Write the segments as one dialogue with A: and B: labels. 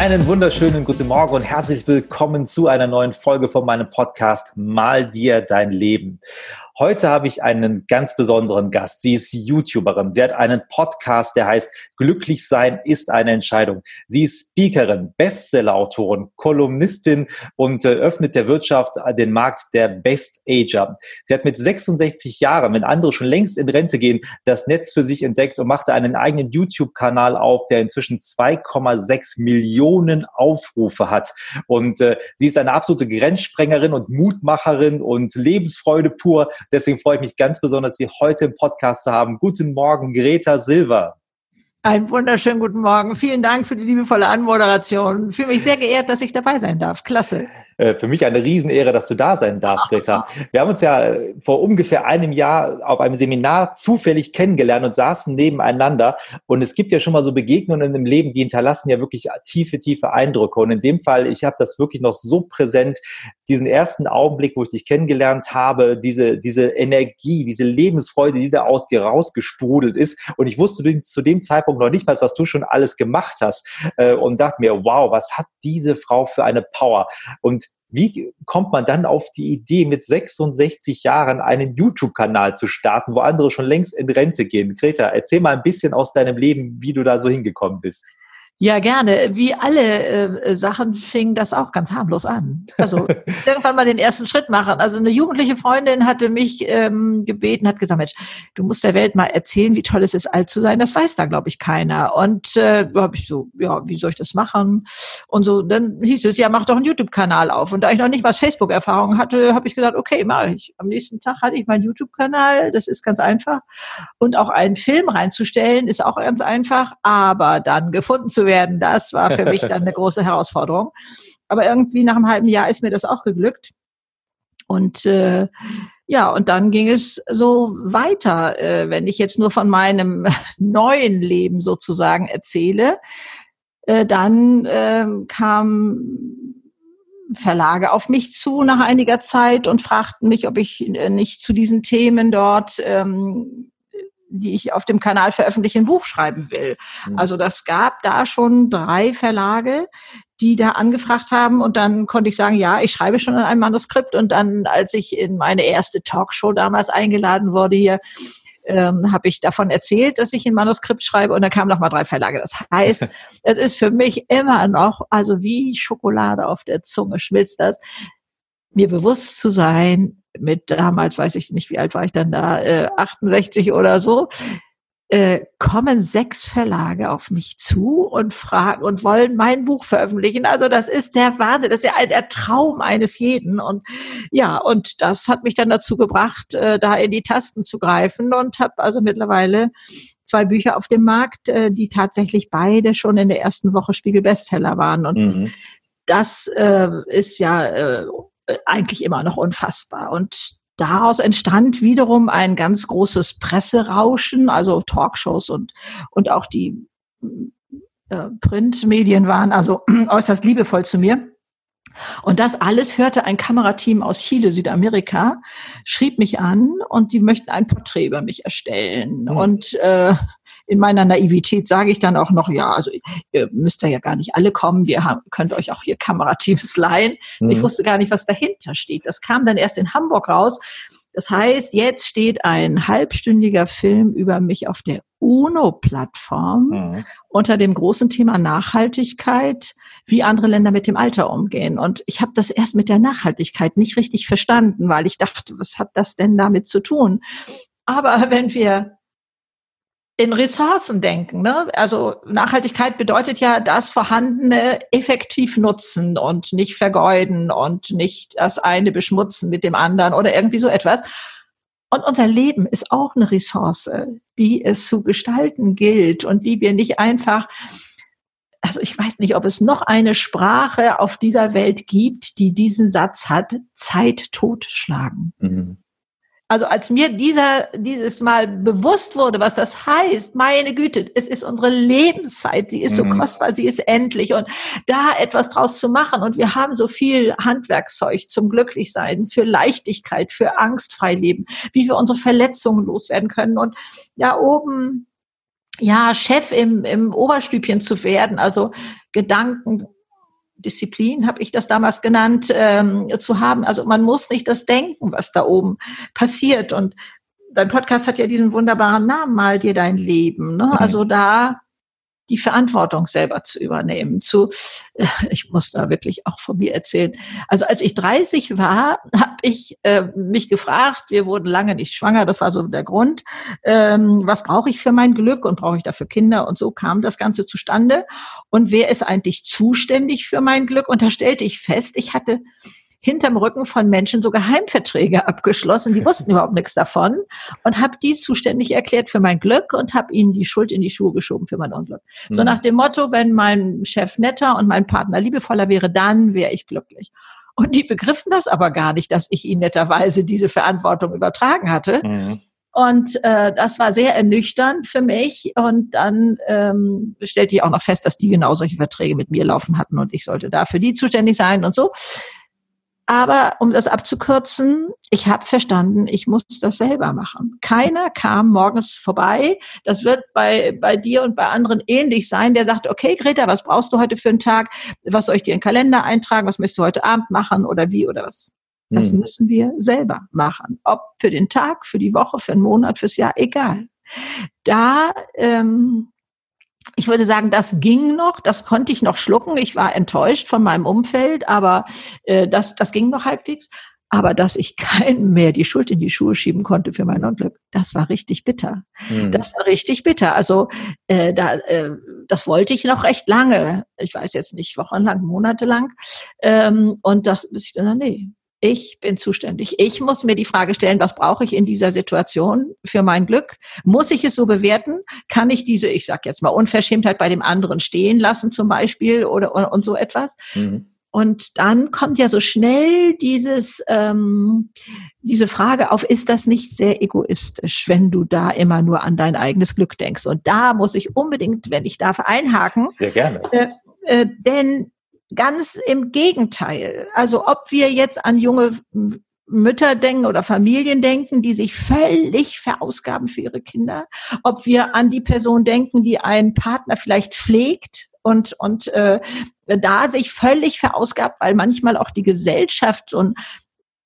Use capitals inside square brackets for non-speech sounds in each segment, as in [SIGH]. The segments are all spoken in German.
A: Einen wunderschönen guten Morgen und herzlich willkommen zu einer neuen Folge von meinem Podcast Mal dir dein Leben. Heute habe ich einen ganz besonderen Gast. Sie ist YouTuberin. Sie hat einen Podcast, der heißt Glücklich sein ist eine Entscheidung. Sie ist Speakerin, Bestsellerautorin, Kolumnistin und äh, öffnet der Wirtschaft den Markt der Best Ager. Sie hat mit 66 Jahren, wenn andere schon längst in Rente gehen, das Netz für sich entdeckt und machte einen eigenen YouTube-Kanal auf, der inzwischen 2,6 Millionen Aufrufe hat. Und äh, sie ist eine absolute Grenzsprengerin und Mutmacherin und Lebensfreude pur. Deswegen freue ich mich ganz besonders, Sie heute im Podcast zu haben. Guten Morgen, Greta Silva.
B: Einen wunderschönen guten Morgen. Vielen Dank für die liebevolle Anmoderation. Fühle mich sehr geehrt, dass ich dabei sein darf. Klasse.
A: Äh, für mich eine Riesenehre, dass du da sein darfst, Greta. Wir haben uns ja äh, vor ungefähr einem Jahr auf einem Seminar zufällig kennengelernt und saßen nebeneinander. Und es gibt ja schon mal so Begegnungen im Leben, die hinterlassen ja wirklich tiefe, tiefe Eindrücke. Und in dem Fall, ich habe das wirklich noch so präsent, diesen ersten Augenblick, wo ich dich kennengelernt habe, diese, diese Energie, diese Lebensfreude, die da aus dir rausgesprudelt ist. Und ich wusste zu dem Zeitpunkt noch nicht was, was du schon alles gemacht hast. Äh, und dachte mir, wow, was hat diese Frau für eine Power? Und wie kommt man dann auf die Idee, mit 66 Jahren einen YouTube-Kanal zu starten, wo andere schon längst in Rente gehen? Greta, erzähl mal ein bisschen aus deinem Leben, wie du da so hingekommen bist.
B: Ja, gerne. Wie alle äh, Sachen fing das auch ganz harmlos an. Also [LAUGHS] irgendwann mal den ersten Schritt machen. Also eine jugendliche Freundin hatte mich ähm, gebeten, hat gesagt, Mensch, du musst der Welt mal erzählen, wie toll es ist, alt zu sein. Das weiß da, glaube ich, keiner. Und äh, habe ich so, ja, wie soll ich das machen? Und so, dann hieß es, ja, mach doch einen YouTube-Kanal auf. Und da ich noch nicht mal Facebook-Erfahrung hatte, habe ich gesagt, okay, mache ich. Am nächsten Tag hatte ich meinen YouTube-Kanal. Das ist ganz einfach. Und auch einen Film reinzustellen, ist auch ganz einfach. Aber dann gefunden zu werden, werden. Das war für mich dann eine [LAUGHS] große Herausforderung. Aber irgendwie nach einem halben Jahr ist mir das auch geglückt. Und äh, ja, und dann ging es so weiter. Äh, wenn ich jetzt nur von meinem [LAUGHS] neuen Leben sozusagen erzähle, äh, dann äh, kam Verlage auf mich zu nach einiger Zeit und fragten mich, ob ich äh, nicht zu diesen Themen dort ähm, die ich auf dem Kanal veröffentliche, ein Buch schreiben will. Mhm. Also das gab da schon drei Verlage, die da angefragt haben und dann konnte ich sagen, ja, ich schreibe schon an einem Manuskript und dann, als ich in meine erste Talkshow damals eingeladen wurde hier, ähm, habe ich davon erzählt, dass ich ein Manuskript schreibe und dann kamen noch mal drei Verlage. Das heißt, [LAUGHS] es ist für mich immer noch, also wie Schokolade auf der Zunge schmilzt das, mir bewusst zu sein, mit damals, weiß ich nicht, wie alt war ich dann da, äh, 68 oder so, äh, kommen sechs Verlage auf mich zu und fragen und wollen mein Buch veröffentlichen. Also das ist der Wahnsinn, das ist ja der Traum eines jeden. Und ja, und das hat mich dann dazu gebracht, äh, da in die Tasten zu greifen und habe also mittlerweile zwei Bücher auf dem Markt, äh, die tatsächlich beide schon in der ersten Woche Spiegel Bestseller waren. Und mhm. das äh, ist ja äh, eigentlich immer noch unfassbar. Und daraus entstand wiederum ein ganz großes Presserauschen, also Talkshows und, und auch die äh, Printmedien waren also [CLEARS THROAT] äußerst liebevoll zu mir. Und das alles hörte ein Kamerateam aus Chile, Südamerika, schrieb mich an und die möchten ein Porträt über mich erstellen. Mhm. Und äh, in meiner Naivität sage ich dann auch noch, ja, also ihr müsst ja gar nicht alle kommen, wir haben, könnt euch auch hier Kamerateams [LAUGHS] leihen. Mhm. Ich wusste gar nicht, was dahinter steht. Das kam dann erst in Hamburg raus. Das heißt, jetzt steht ein halbstündiger Film über mich auf der UNO-Plattform mhm. unter dem großen Thema Nachhaltigkeit, wie andere Länder mit dem Alter umgehen. Und ich habe das erst mit der Nachhaltigkeit nicht richtig verstanden, weil ich dachte, was hat das denn damit zu tun? Aber [LAUGHS] wenn wir in Ressourcen denken. Ne? Also Nachhaltigkeit bedeutet ja das Vorhandene effektiv nutzen und nicht vergeuden und nicht das eine beschmutzen mit dem anderen oder irgendwie so etwas. Und unser Leben ist auch eine Ressource, die es zu gestalten gilt und die wir nicht einfach also ich weiß nicht, ob es noch eine Sprache auf dieser Welt gibt, die diesen Satz hat, Zeit totschlagen. Mhm. Also als mir dieser, dieses Mal bewusst wurde, was das heißt, meine Güte, es ist unsere Lebenszeit, sie ist so mhm. kostbar, sie ist endlich und da etwas draus zu machen und wir haben so viel Handwerkszeug zum Glücklichsein, für Leichtigkeit, für angstfrei leben, wie wir unsere Verletzungen loswerden können und ja oben ja, Chef im, im Oberstübchen zu werden, also Gedanken Disziplin, habe ich das damals genannt, ähm, zu haben. Also man muss nicht das denken, was da oben passiert. Und dein Podcast hat ja diesen wunderbaren Namen, mal dir dein Leben. Ne? Mhm. Also da die Verantwortung selber zu übernehmen. Zu, [LAUGHS] ich muss da wirklich auch von mir erzählen. Also als ich 30 war, [LAUGHS] habe ich äh, mich gefragt, wir wurden lange nicht schwanger, das war so der Grund, ähm, was brauche ich für mein Glück und brauche ich dafür Kinder? Und so kam das Ganze zustande. Und wer ist eigentlich zuständig für mein Glück? Und da stellte ich fest, ich hatte hinterm Rücken von Menschen so Geheimverträge [LAUGHS] abgeschlossen. Die wussten überhaupt nichts davon und habe die zuständig erklärt für mein Glück und habe ihnen die Schuld in die Schuhe geschoben für mein Unglück. Mhm. So nach dem Motto, wenn mein Chef netter und mein Partner liebevoller wäre, dann wäre ich glücklich. Und die begriffen das aber gar nicht, dass ich ihnen netterweise diese Verantwortung übertragen hatte. Mhm. Und äh, das war sehr ernüchternd für mich. Und dann ähm, stellte ich auch noch fest, dass die genau solche Verträge mit mir laufen hatten und ich sollte da für die zuständig sein und so. Aber um das abzukürzen, ich habe verstanden, ich muss das selber machen. Keiner kam morgens vorbei. Das wird bei, bei dir und bei anderen ähnlich sein, der sagt, okay, Greta, was brauchst du heute für einen Tag? Was soll ich dir in den Kalender eintragen? Was möchtest du heute Abend machen oder wie oder was? Das hm. müssen wir selber machen. Ob für den Tag, für die Woche, für einen Monat, fürs Jahr, egal. Da ähm, ich würde sagen, das ging noch, das konnte ich noch schlucken. Ich war enttäuscht von meinem Umfeld, aber äh, das, das ging noch halbwegs. Aber dass ich keinem mehr die Schuld in die Schuhe schieben konnte für mein Unglück, das war richtig bitter. Mhm. Das war richtig bitter. Also äh, da, äh, das wollte ich noch recht lange. Ich weiß jetzt nicht, wochenlang, monatelang. Ähm, und das bis ich dann, nee, ich bin zuständig. Ich muss mir die Frage stellen, was brauche ich in dieser Situation für mein Glück? Muss ich es so bewerten? Kann ich diese, ich sage jetzt mal, Unverschämtheit bei dem anderen stehen lassen zum Beispiel oder und, und so etwas? Mhm. Und dann kommt ja so schnell dieses, ähm, diese Frage auf, ist das nicht sehr egoistisch, wenn du da immer nur an dein eigenes Glück denkst? Und da muss ich unbedingt, wenn ich darf, einhaken.
A: Sehr gerne.
B: Äh, äh, denn Ganz im Gegenteil. Also ob wir jetzt an junge Mütter denken oder Familien denken, die sich völlig verausgaben für ihre Kinder, ob wir an die Person denken, die einen Partner vielleicht pflegt und und äh, da sich völlig verausgabt, weil manchmal auch die Gesellschaft und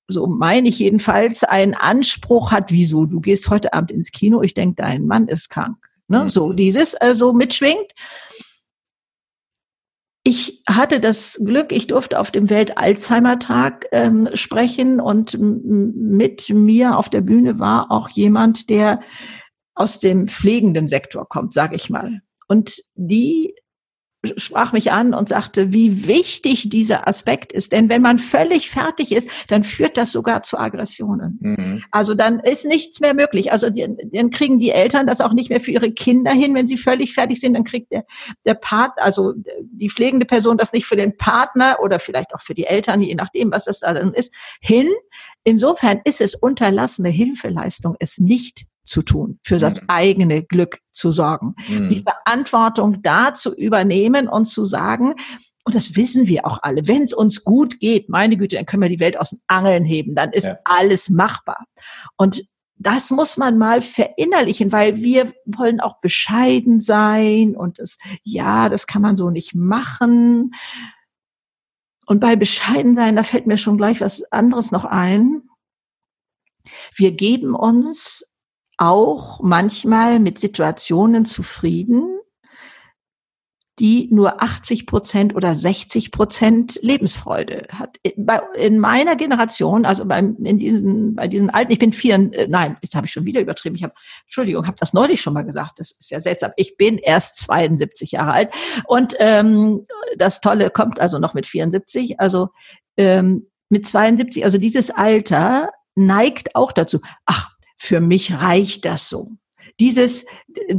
B: so meine ich jedenfalls einen Anspruch hat, wieso du gehst heute Abend ins Kino, ich denke, dein Mann ist krank. Ne? Mhm. So dieses also mitschwingt. Ich hatte das Glück, ich durfte auf dem Welt-Alzheimer-Tag ähm, sprechen und mit mir auf der Bühne war auch jemand, der aus dem pflegenden Sektor kommt, sage ich mal. Und die sprach mich an und sagte, wie wichtig dieser Aspekt ist. Denn wenn man völlig fertig ist, dann führt das sogar zu Aggressionen. Mhm. Also dann ist nichts mehr möglich. Also die, dann kriegen die Eltern das auch nicht mehr für ihre Kinder hin. Wenn sie völlig fertig sind, dann kriegt der, der Part, also die pflegende Person das nicht für den Partner oder vielleicht auch für die Eltern, je nachdem, was das da dann ist, hin. Insofern ist es unterlassene Hilfeleistung, es nicht zu tun, für das mhm. eigene Glück zu sorgen, mhm. die Verantwortung da zu übernehmen und zu sagen, und das wissen wir auch alle, wenn es uns gut geht, meine Güte, dann können wir die Welt aus den Angeln heben, dann ist ja. alles machbar. Und das muss man mal verinnerlichen, weil wir wollen auch bescheiden sein und das, ja, das kann man so nicht machen. Und bei bescheiden sein, da fällt mir schon gleich was anderes noch ein. Wir geben uns auch manchmal mit Situationen zufrieden, die nur 80 Prozent oder 60 Prozent Lebensfreude hat. In meiner Generation, also beim, in diesen, bei diesen alten, ich bin vier, äh, nein, jetzt habe ich schon wieder übertrieben. Ich habe, Entschuldigung, habe das neulich schon mal gesagt. Das ist ja seltsam. Ich bin erst 72 Jahre alt und ähm, das Tolle kommt also noch mit 74. Also ähm, mit 72, also dieses Alter neigt auch dazu. Ach, für mich reicht das so. Dieses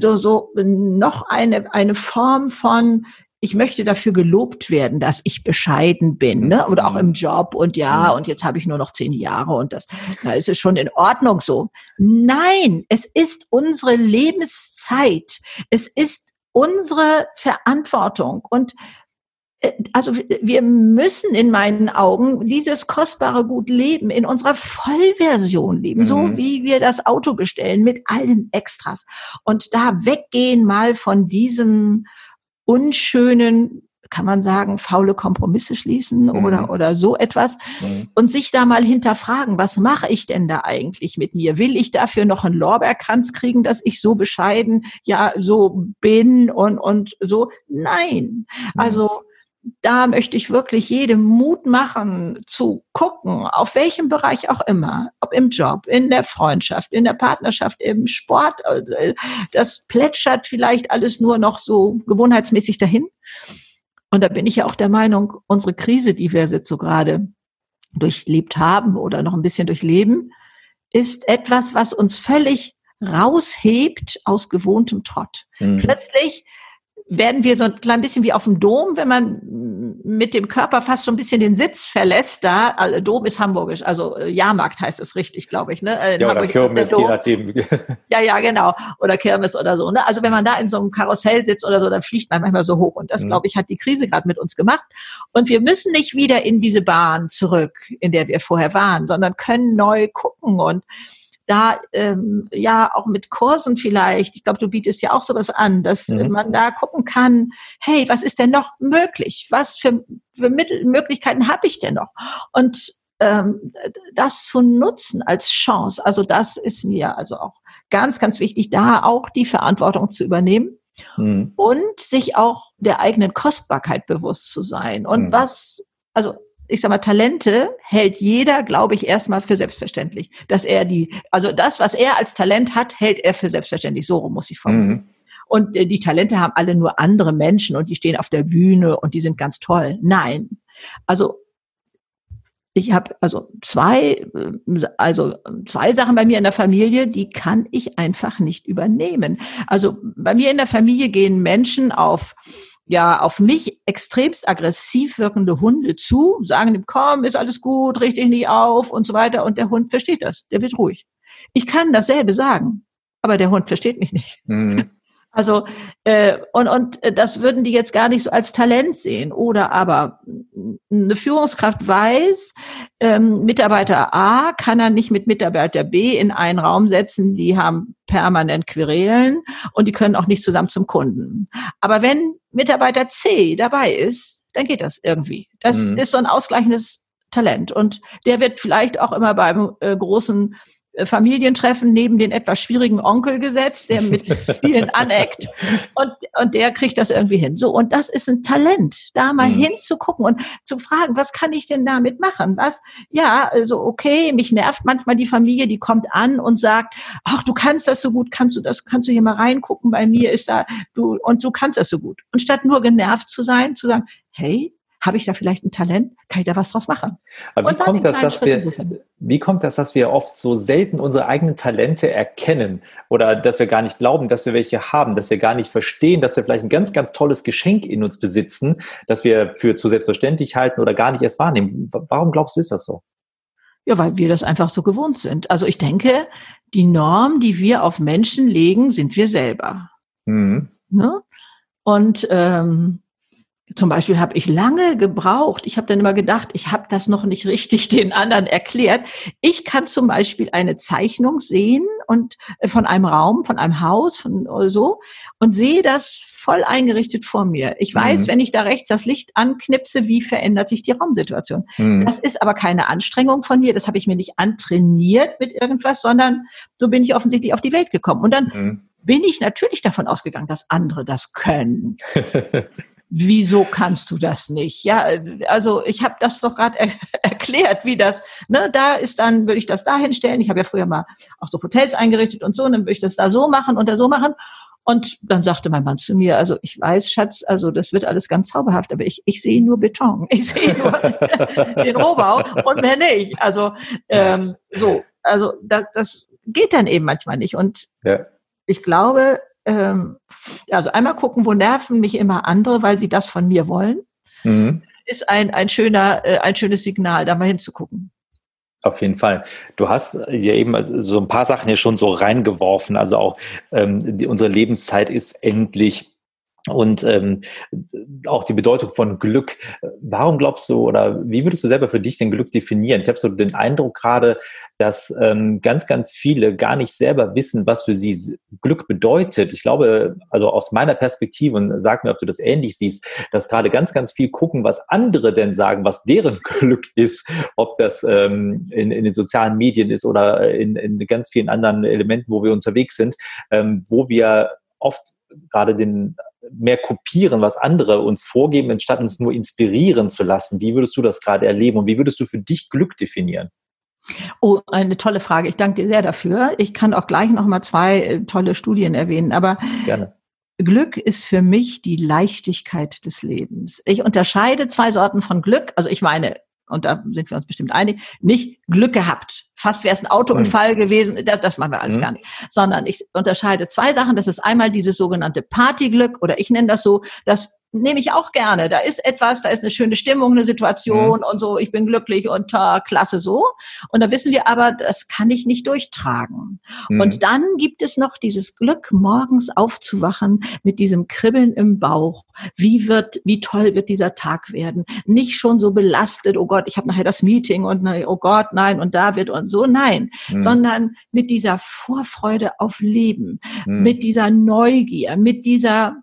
B: so, so noch eine eine Form von ich möchte dafür gelobt werden, dass ich bescheiden bin, ne? Oder auch im Job und ja, mhm. und jetzt habe ich nur noch zehn Jahre und das, da ist es schon in Ordnung so. Nein, es ist unsere Lebenszeit. Es ist unsere Verantwortung und also wir müssen in meinen Augen dieses kostbare Gut leben, in unserer Vollversion leben, mhm. so wie wir das Auto bestellen mit allen Extras. Und da weggehen mal von diesem unschönen, kann man sagen, faule Kompromisse schließen mhm. oder, oder so etwas mhm. und sich da mal hinterfragen, was mache ich denn da eigentlich mit mir? Will ich dafür noch einen Lorbeerkranz kriegen, dass ich so bescheiden, ja, so bin und, und so? Nein. Mhm. Also, da möchte ich wirklich jedem Mut machen, zu gucken, auf welchem Bereich auch immer, ob im Job, in der Freundschaft, in der Partnerschaft, im Sport, äh, das plätschert vielleicht alles nur noch so gewohnheitsmäßig dahin. Und da bin ich ja auch der Meinung, unsere Krise, die wir jetzt so gerade durchlebt haben oder noch ein bisschen durchleben, ist etwas, was uns völlig raushebt aus gewohntem Trott. Mhm. Plötzlich werden wir so ein klein bisschen wie auf dem Dom, wenn man mit dem Körper fast so ein bisschen den Sitz verlässt da. Also Dom ist hamburgisch, also äh, Jahrmarkt heißt es richtig, glaube ich. Ne?
A: In ja, Hamburg oder Kirmes, je nachdem. [LAUGHS]
B: Ja, ja, genau. Oder Kirmes oder so. Ne? Also wenn man da in so einem Karussell sitzt oder so, dann fliegt man manchmal so hoch. Und das, mhm. glaube ich, hat die Krise gerade mit uns gemacht. Und wir müssen nicht wieder in diese Bahn zurück, in der wir vorher waren, sondern können neu gucken und da ähm, ja auch mit Kursen vielleicht, ich glaube, du bietest ja auch sowas an, dass mhm. man da gucken kann, hey, was ist denn noch möglich? Was für, für Mittel, Möglichkeiten habe ich denn noch? Und ähm, das zu nutzen als Chance, also das ist mir also auch ganz, ganz wichtig, da auch die Verantwortung zu übernehmen. Mhm. Und sich auch der eigenen Kostbarkeit bewusst zu sein. Und mhm. was, also ich sag mal, Talente hält jeder, glaube ich, erstmal für selbstverständlich. Dass er die, also das, was er als Talent hat, hält er für selbstverständlich. So rum muss ich formulieren. Mhm. Und äh, die Talente haben alle nur andere Menschen und die stehen auf der Bühne und die sind ganz toll. Nein. Also ich habe also zwei, äh, also zwei Sachen bei mir in der Familie, die kann ich einfach nicht übernehmen. Also bei mir in der Familie gehen Menschen auf ja auf mich extremst aggressiv wirkende Hunde zu, sagen ihm, komm, ist alles gut, richte nicht auf und so weiter. Und der Hund versteht das, der wird ruhig. Ich kann dasselbe sagen, aber der Hund versteht mich nicht. Mhm. [LAUGHS] Also äh, und und äh, das würden die jetzt gar nicht so als Talent sehen. Oder aber eine Führungskraft weiß, ähm, Mitarbeiter A kann er nicht mit Mitarbeiter B in einen Raum setzen. Die haben permanent Querelen und die können auch nicht zusammen zum Kunden. Aber wenn Mitarbeiter C dabei ist, dann geht das irgendwie. Das mhm. ist so ein ausgleichendes Talent und der wird vielleicht auch immer beim äh, großen Familientreffen neben den etwas schwierigen Onkel gesetzt, der mit [LAUGHS] vielen aneckt und, und der kriegt das irgendwie hin. So, und das ist ein Talent, da mal mhm. hinzugucken und zu fragen, was kann ich denn damit machen? Was, ja, also okay, mich nervt manchmal die Familie, die kommt an und sagt, ach, du kannst das so gut, kannst du das, kannst du hier mal reingucken, bei mir ist da, du, und du kannst das so gut. Und statt nur genervt zu sein, zu sagen, hey, habe ich da vielleicht ein Talent? Kann ich da was draus machen?
A: Aber wie kommt das, dass wir, wie kommt das, dass wir oft so selten unsere eigenen Talente erkennen oder dass wir gar nicht glauben, dass wir welche haben, dass wir gar nicht verstehen, dass wir vielleicht ein ganz, ganz tolles Geschenk in uns besitzen, das wir für zu selbstverständlich halten oder gar nicht erst wahrnehmen? Warum glaubst du, ist das so?
B: Ja, weil wir das einfach so gewohnt sind. Also ich denke, die Norm, die wir auf Menschen legen, sind wir selber. Mhm. Ne? Und ähm, zum Beispiel habe ich lange gebraucht. Ich habe dann immer gedacht, ich habe das noch nicht richtig [LAUGHS] den anderen erklärt. Ich kann zum Beispiel eine Zeichnung sehen und äh, von einem Raum, von einem Haus, von so und sehe das voll eingerichtet vor mir. Ich weiß, mhm. wenn ich da rechts das Licht anknipse, wie verändert sich die Raumsituation. Mhm. Das ist aber keine Anstrengung von mir. Das habe ich mir nicht antrainiert mit irgendwas, sondern so bin ich offensichtlich auf die Welt gekommen. Und dann mhm. bin ich natürlich davon ausgegangen, dass andere das können. [LAUGHS] wieso kannst du das nicht? Ja, also ich habe das doch gerade er [LAUGHS] erklärt, wie das, ne, da ist dann, würde ich das da hinstellen. Ich habe ja früher mal auch so Hotels eingerichtet und so, und dann würde ich das da so machen und da so machen. Und dann sagte mein Mann zu mir, also ich weiß, Schatz, also das wird alles ganz zauberhaft, aber ich, ich sehe nur Beton. [LAUGHS] Ich sehe nur [LAUGHS] den Rohbau und mehr nicht. Also ähm, so, also da, das geht dann eben manchmal nicht. Und ja. ich glaube, ähm, also einmal gucken, wo nerven mich immer andere, weil sie das von mir wollen, mhm. ist ein, ein schöner, äh, ein schönes Signal, da mal hinzugucken.
A: Auf jeden Fall. Du hast ja eben so ein paar Sachen hier schon so reingeworfen. Also auch ähm, die, unsere Lebenszeit ist endlich und ähm, auch die Bedeutung von Glück. Warum glaubst du oder wie würdest du selber für dich den Glück definieren? Ich habe so den Eindruck gerade, dass ähm, ganz, ganz viele gar nicht selber wissen, was für sie Glück bedeutet. Ich glaube, also aus meiner Perspektive, und sag mir, ob du das ähnlich siehst, dass gerade ganz, ganz viel gucken, was andere denn sagen, was deren [LAUGHS] Glück ist, ob das ähm, in, in den sozialen Medien ist oder in, in ganz vielen anderen Elementen, wo wir unterwegs sind, ähm, wo wir oft gerade den mehr kopieren, was andere uns vorgeben, anstatt uns nur inspirieren zu lassen. Wie würdest du das gerade erleben und wie würdest du für dich Glück definieren?
B: Oh, eine tolle Frage. Ich danke dir sehr dafür. Ich kann auch gleich noch mal zwei äh, tolle Studien erwähnen, aber Gerne. Glück ist für mich die Leichtigkeit des Lebens. Ich unterscheide zwei Sorten von Glück. Also ich meine, und da sind wir uns bestimmt einig, nicht Glück gehabt. Fast wäre es ein Autounfall mhm. gewesen, das, das machen wir alles mhm. gar nicht. Sondern ich unterscheide zwei Sachen. Das ist einmal dieses sogenannte Partyglück oder ich nenne das so, das nehme ich auch gerne. Da ist etwas, da ist eine schöne Stimmung, eine Situation mhm. und so, ich bin glücklich und äh, klasse so. Und da wissen wir aber, das kann ich nicht durchtragen. Mhm. Und dann gibt es noch dieses Glück, morgens aufzuwachen mit diesem Kribbeln im Bauch. Wie wird, wie toll wird dieser Tag werden? Nicht schon so belastet, oh Gott, ich habe nachher das Meeting und oh Gott, nein, und da wird und so, nein, mhm. sondern mit dieser Vorfreude auf Leben, mhm. mit dieser Neugier, mit dieser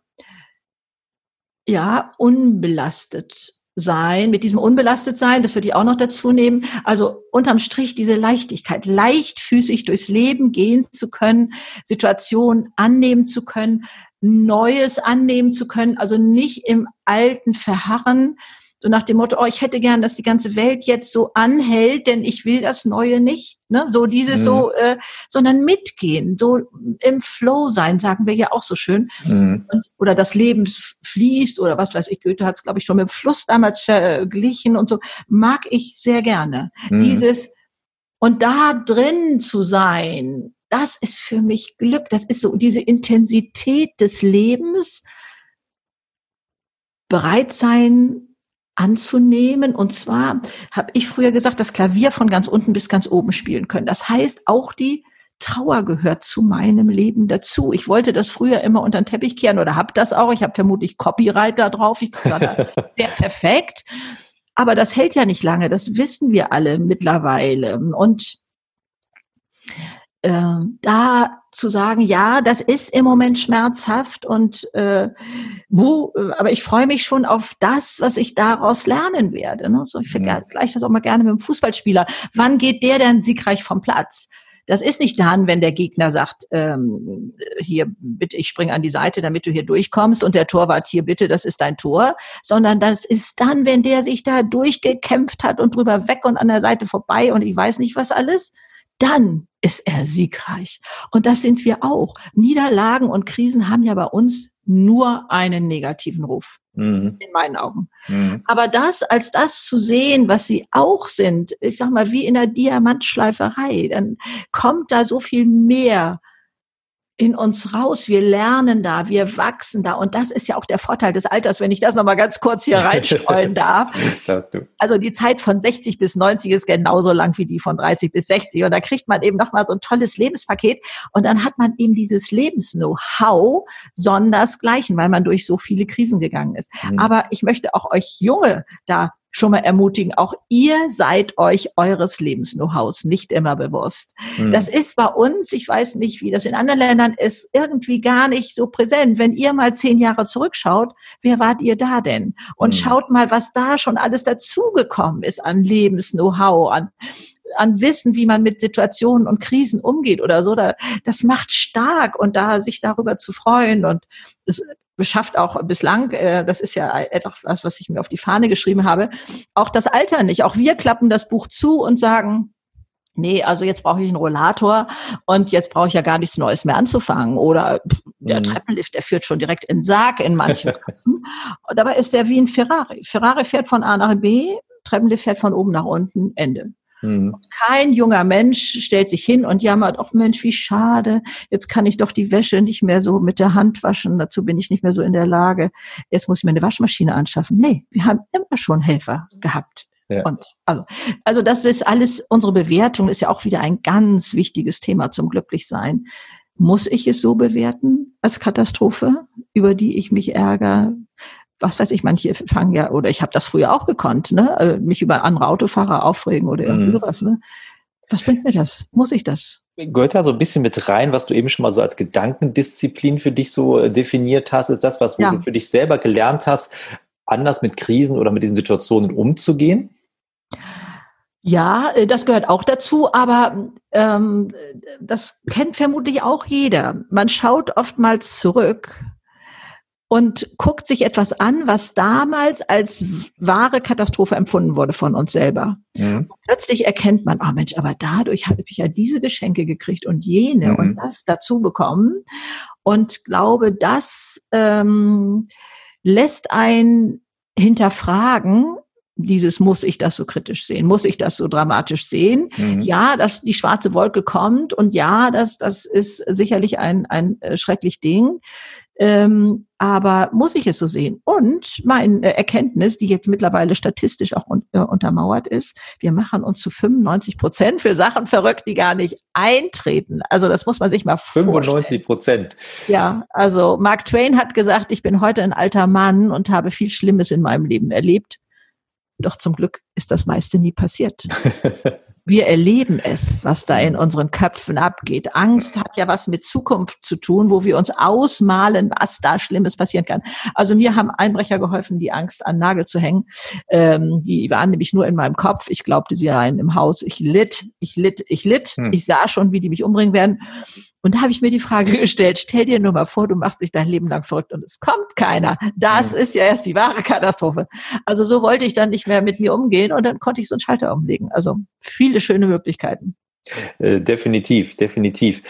B: ja, unbelastet sein, mit diesem unbelastet sein, das würde ich auch noch dazu nehmen. Also unterm Strich diese Leichtigkeit, leichtfüßig durchs Leben gehen zu können, Situationen annehmen zu können, Neues annehmen zu können, also nicht im Alten verharren, so nach dem Motto, oh, ich hätte gern, dass die ganze Welt jetzt so anhält, denn ich will das Neue nicht. Ne? So dieses mhm. so, äh, sondern mitgehen, so im Flow sein, sagen wir ja auch so schön. Mhm. Und, oder das Leben fließt oder was weiß ich, Goethe hat es, glaube ich, schon mit dem Fluss damals verglichen und so, mag ich sehr gerne. Mhm. Dieses und da drin zu sein, das ist für mich Glück. Das ist so diese Intensität des Lebens, bereit sein, anzunehmen. Und zwar habe ich früher gesagt, das Klavier von ganz unten bis ganz oben spielen können. Das heißt, auch die Trauer gehört zu meinem Leben dazu. Ich wollte das früher immer unter den Teppich kehren oder habe das auch. Ich habe vermutlich Copyright da drauf. Ich wäre [LAUGHS] perfekt. Aber das hält ja nicht lange. Das wissen wir alle mittlerweile. Und äh, da zu sagen, ja, das ist im Moment schmerzhaft und äh, wo, äh, aber ich freue mich schon auf das, was ich daraus lernen werde. Ne? So, ich vergleiche ja. das auch mal gerne mit dem Fußballspieler. Wann geht der denn siegreich vom Platz? Das ist nicht dann, wenn der Gegner sagt, ähm, hier bitte, ich spring an die Seite, damit du hier durchkommst und der Torwart hier bitte, das ist dein Tor, sondern das ist dann, wenn der sich da durchgekämpft hat und drüber weg und an der Seite vorbei und ich weiß nicht was alles dann ist er siegreich. Und das sind wir auch. Niederlagen und Krisen haben ja bei uns nur einen negativen Ruf. Mhm. In meinen Augen. Mhm. Aber das, als das zu sehen, was sie auch sind, ich sag mal, wie in der Diamantschleiferei, dann kommt da so viel mehr in uns raus. Wir lernen da, wir wachsen da. Und das ist ja auch der Vorteil des Alters, wenn ich das nochmal ganz kurz hier [LAUGHS] reinstreuen darf. Also die Zeit von 60 bis 90 ist genauso lang wie die von 30 bis 60. Und da kriegt man eben nochmal so ein tolles Lebenspaket. Und dann hat man eben dieses Lebens-Know-how sondersgleichen, weil man durch so viele Krisen gegangen ist. Mhm. Aber ich möchte auch euch Junge da schon mal ermutigen, auch ihr seid euch eures Lebens-Know-hows nicht immer bewusst. Mhm. Das ist bei uns, ich weiß nicht, wie das in anderen Ländern ist, irgendwie gar nicht so präsent. Wenn ihr mal zehn Jahre zurückschaut, wer wart ihr da denn? Und mhm. schaut mal, was da schon alles dazugekommen ist an Lebens-Know-how, an an Wissen, wie man mit Situationen und Krisen umgeht oder so, da, das macht stark und da sich darüber zu freuen und es beschafft auch bislang, äh, das ist ja etwas, was ich mir auf die Fahne geschrieben habe, auch das Alter nicht. Auch wir klappen das Buch zu und sagen, nee, also jetzt brauche ich einen Rollator und jetzt brauche ich ja gar nichts Neues mehr anzufangen. Oder der mhm. Treppenlift, der führt schon direkt in den Sarg in manchen [LAUGHS] Klassen. dabei ist der wie ein Ferrari. Ferrari fährt von A nach B, Treppenlift fährt von oben nach unten, Ende. Mhm. Kein junger Mensch stellt sich hin und jammert, ach Mensch, wie schade, jetzt kann ich doch die Wäsche nicht mehr so mit der Hand waschen, dazu bin ich nicht mehr so in der Lage, jetzt muss ich mir eine Waschmaschine anschaffen. Nee, wir haben immer schon Helfer gehabt. Ja. Und also, also das ist alles, unsere Bewertung ist ja auch wieder ein ganz wichtiges Thema zum Glücklichsein. Muss ich es so bewerten als Katastrophe, über die ich mich ärgere? Was weiß ich, manche fangen ja, oder ich habe das früher auch gekonnt, ne? Äh, mich über andere Autofahrer aufregen oder irgendwie mhm. sowas. Ne? Was bringt mir das? Muss ich das?
A: Gehört da so ein bisschen mit rein, was du eben schon mal so als Gedankendisziplin für dich so äh, definiert hast? Ist das, was ja. du für dich selber gelernt hast, anders mit Krisen oder mit diesen Situationen umzugehen?
B: Ja, äh, das gehört auch dazu, aber ähm, das kennt vermutlich auch jeder. Man schaut oftmals zurück und guckt sich etwas an, was damals als wahre Katastrophe empfunden wurde von uns selber. Mhm. Plötzlich erkennt man, ah oh Mensch, aber dadurch habe ich ja diese Geschenke gekriegt und jene mhm. und das dazu bekommen. Und glaube, das ähm, lässt ein hinterfragen, dieses muss ich das so kritisch sehen, muss ich das so dramatisch sehen. Mhm. Ja, dass die schwarze Wolke kommt und ja, das, das ist sicherlich ein, ein äh, schrecklich Ding. Ähm, aber muss ich es so sehen? Und meine Erkenntnis, die jetzt mittlerweile statistisch auch un äh, untermauert ist, wir machen uns zu 95 Prozent für Sachen verrückt, die gar nicht eintreten. Also das muss man sich mal
A: 95 Prozent.
B: Ja, also Mark Twain hat gesagt, ich bin heute ein alter Mann und habe viel Schlimmes in meinem Leben erlebt. Doch zum Glück ist das meiste nie passiert. [LAUGHS] Wir erleben es, was da in unseren Köpfen abgeht. Angst hat ja was mit Zukunft zu tun, wo wir uns ausmalen, was da Schlimmes passieren kann. Also mir haben Einbrecher geholfen, die Angst an Nagel zu hängen. Ähm, die waren nämlich nur in meinem Kopf. Ich glaubte, sie seien im Haus. Ich litt, ich litt, ich litt. Hm. Ich sah schon, wie die mich umbringen werden. Und da habe ich mir die Frage [LAUGHS] gestellt, stell dir nur mal vor, du machst dich dein Leben lang verrückt und es kommt keiner. Das mhm. ist ja erst die wahre Katastrophe. Also so wollte ich dann nicht mehr mit mir umgehen und dann konnte ich so einen Schalter umlegen. Also viele schöne Möglichkeiten.
A: Äh, definitiv, definitiv.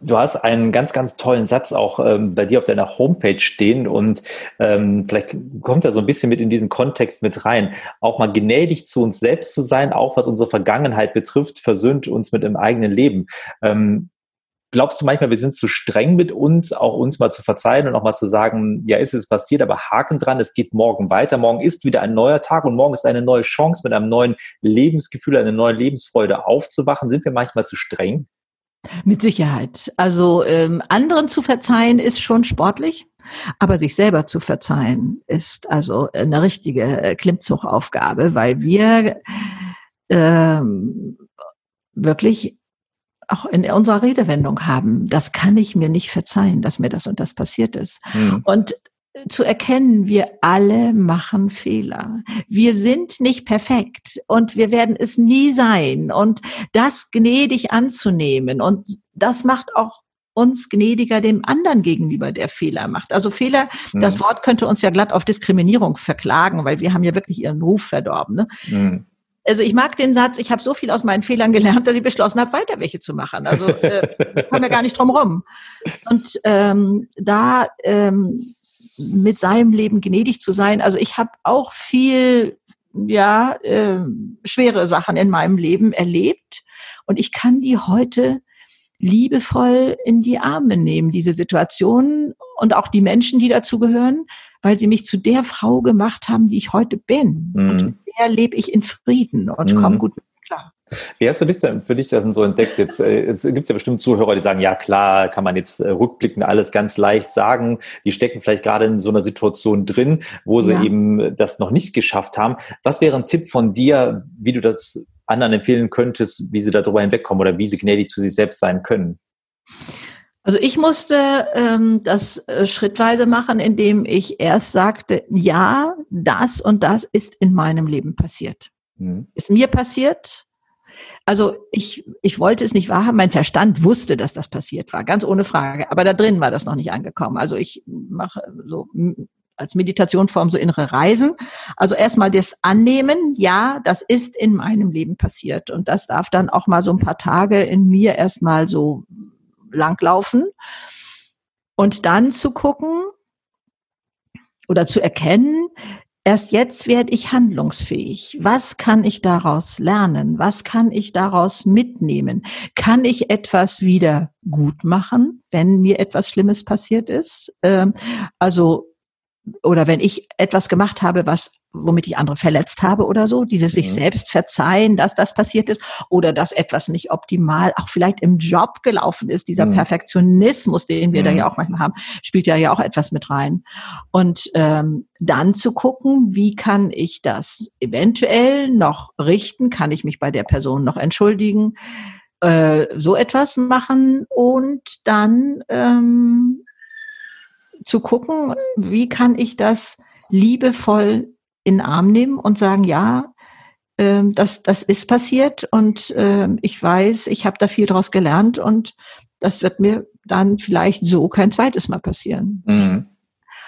A: Du hast einen ganz, ganz tollen Satz auch ähm, bei dir auf deiner Homepage stehen und ähm, vielleicht kommt er so ein bisschen mit in diesen Kontext mit rein. Auch mal gnädig zu uns selbst zu sein, auch was unsere Vergangenheit betrifft, versöhnt uns mit dem eigenen Leben. Ähm, glaubst du manchmal, wir sind zu streng mit uns, auch uns mal zu verzeihen und auch mal zu sagen, ja, ist es passiert, aber Haken dran, es geht morgen weiter. Morgen ist wieder ein neuer Tag und morgen ist eine neue Chance, mit einem neuen Lebensgefühl, einer neuen Lebensfreude aufzuwachen. Sind wir manchmal zu streng?
B: Mit Sicherheit. Also ähm, anderen zu verzeihen ist schon sportlich. Aber sich selber zu verzeihen ist also eine richtige äh, Klimmzugaufgabe, weil wir ähm, wirklich auch in unserer Redewendung haben, das kann ich mir nicht verzeihen, dass mir das und das passiert ist. Mhm. Und zu erkennen, wir alle machen Fehler. Wir sind nicht perfekt und wir werden es nie sein. Und das gnädig anzunehmen und das macht auch uns gnädiger dem anderen gegenüber, der Fehler macht. Also Fehler, mhm. das Wort könnte uns ja glatt auf Diskriminierung verklagen, weil wir haben ja wirklich ihren Ruf verdorben. Ne? Mhm also ich mag den Satz, ich habe so viel aus meinen Fehlern gelernt, dass ich beschlossen habe, weiter welche zu machen. Also äh, kommen wir gar nicht drum rum. Und ähm, da ähm, mit seinem Leben gnädig zu sein. Also ich habe auch viel, ja, äh, schwere Sachen in meinem Leben erlebt und ich kann die heute liebevoll in die Arme nehmen, diese Situationen und auch die Menschen, die dazugehören, weil sie mich zu der Frau gemacht haben, die ich heute bin. Mhm. Der lebe ich in Frieden und mhm. komme gut klar.
A: Wie hast du dich denn für dich das so entdeckt? Jetzt, äh, jetzt gibt es ja bestimmt Zuhörer, die sagen, ja klar, kann man jetzt äh, rückblickend alles ganz leicht sagen. Die stecken vielleicht gerade in so einer Situation drin, wo sie ja. eben das noch nicht geschafft haben. Was wäre ein Tipp von dir, wie du das anderen empfehlen könntest, wie sie darüber hinwegkommen oder wie sie gnädig zu sich selbst sein können?
B: Also ich musste ähm, das äh, schrittweise machen, indem ich erst sagte, ja, das und das ist in meinem Leben passiert. Mhm. Ist mir passiert. Also ich, ich wollte es nicht wahrhaben. Mein Verstand wusste, dass das passiert war, ganz ohne Frage. Aber da drin war das noch nicht angekommen. Also ich mache so als Meditationform so innere Reisen. Also erstmal das Annehmen, ja, das ist in meinem Leben passiert. Und das darf dann auch mal so ein paar Tage in mir erstmal so langlaufen. Und dann zu gucken oder zu erkennen, Erst jetzt werde ich handlungsfähig. Was kann ich daraus lernen? Was kann ich daraus mitnehmen? Kann ich etwas wieder gut machen, wenn mir etwas Schlimmes passiert ist? Ähm, also oder wenn ich etwas gemacht habe, was womit ich andere verletzt habe oder so, dieses mhm. sich selbst verzeihen, dass das passiert ist oder dass etwas nicht optimal auch vielleicht im Job gelaufen ist, dieser mhm. Perfektionismus, den wir mhm. da ja auch manchmal haben, spielt ja ja auch etwas mit rein. Und ähm, dann zu gucken, wie kann ich das eventuell noch richten, kann ich mich bei der Person noch entschuldigen, äh, so etwas machen und dann ähm, zu gucken, wie kann ich das liebevoll in den Arm nehmen und sagen, ja, äh, das, das ist passiert und äh, ich weiß, ich habe da viel draus gelernt und das wird mir dann vielleicht so kein zweites Mal passieren. Mhm.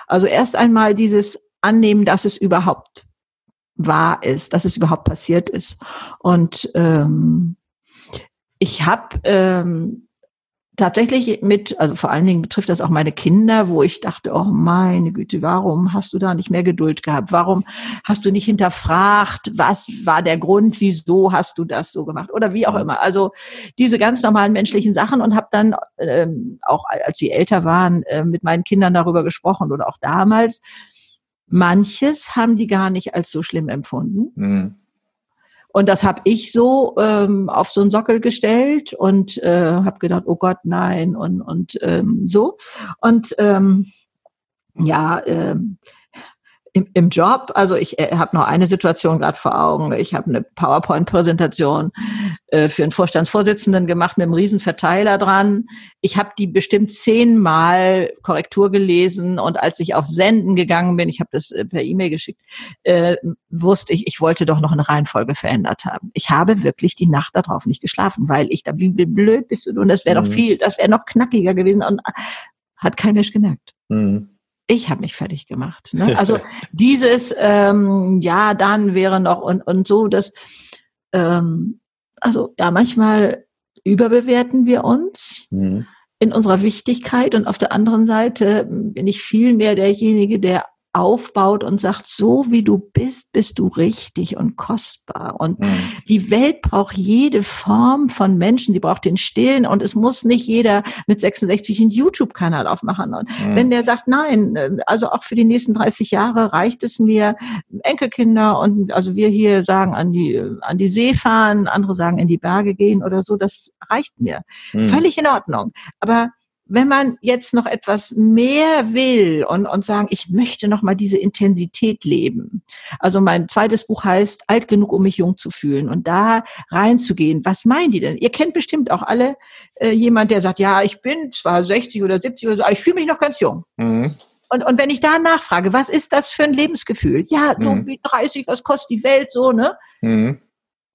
B: Also erst einmal dieses Annehmen, dass es überhaupt wahr ist, dass es überhaupt passiert ist. Und ähm, ich habe ähm, tatsächlich mit, also vor allen Dingen betrifft das auch meine Kinder, wo ich dachte, oh meine Güte, warum hast du da nicht mehr Geduld gehabt? Warum hast du nicht hinterfragt, was war der Grund, wieso hast du das so gemacht? Oder wie auch immer. Also diese ganz normalen menschlichen Sachen und habe dann ähm, auch, als sie älter waren, äh, mit meinen Kindern darüber gesprochen oder auch damals. Manches haben die gar nicht als so schlimm empfunden. Mhm. Und das habe ich so ähm, auf so einen Sockel gestellt und äh, habe gedacht, oh Gott, nein und und ähm, so. Und ähm, ja, ähm, im, im Job, also ich äh, habe noch eine Situation gerade vor Augen. Ich habe eine PowerPoint-Präsentation äh, für einen Vorstandsvorsitzenden gemacht mit einem riesen Verteiler dran. Ich habe die bestimmt zehnmal Korrektur gelesen und als ich auf Senden gegangen bin, ich habe das äh, per E-Mail geschickt, äh, wusste ich, ich wollte doch noch eine Reihenfolge verändert haben. Ich habe wirklich die Nacht darauf nicht geschlafen, weil ich da, wie blöd bist du und das wäre mhm. doch viel, das wäre noch knackiger gewesen und hat kein Mensch gemerkt. Mhm ich habe mich fertig gemacht. Ne? [LAUGHS] Also dieses, ähm, ja, dann wäre noch und, und so, dass, ähm, also ja, manchmal überbewerten wir uns mhm. in unserer Wichtigkeit und auf der anderen Seite bin ich viel mehr derjenige, der aufbaut und sagt, so wie du bist, bist du richtig und kostbar. Und mhm. die Welt braucht jede Form von Menschen. Sie braucht den Stillen und es muss nicht jeder mit 66 einen YouTube-Kanal aufmachen. Und mhm. wenn der sagt, nein, also auch für die nächsten 30 Jahre reicht es mir, Enkelkinder und also wir hier sagen an die, an die See fahren, andere sagen in die Berge gehen oder so, das reicht mir. Mhm. Völlig in Ordnung. Aber wenn man jetzt noch etwas mehr will und, und sagen, ich möchte noch mal diese Intensität leben. Also mein zweites Buch heißt Alt genug, um mich jung zu fühlen und da reinzugehen. Was meinen die denn? Ihr kennt bestimmt auch alle äh, jemand, der sagt, ja, ich bin zwar 60 oder 70 oder so, aber ich fühle mich noch ganz jung. Mhm. Und, und wenn ich da nachfrage, was ist das für ein Lebensgefühl? Ja, so mhm. wie 30, was kostet die Welt so, ne? Mhm.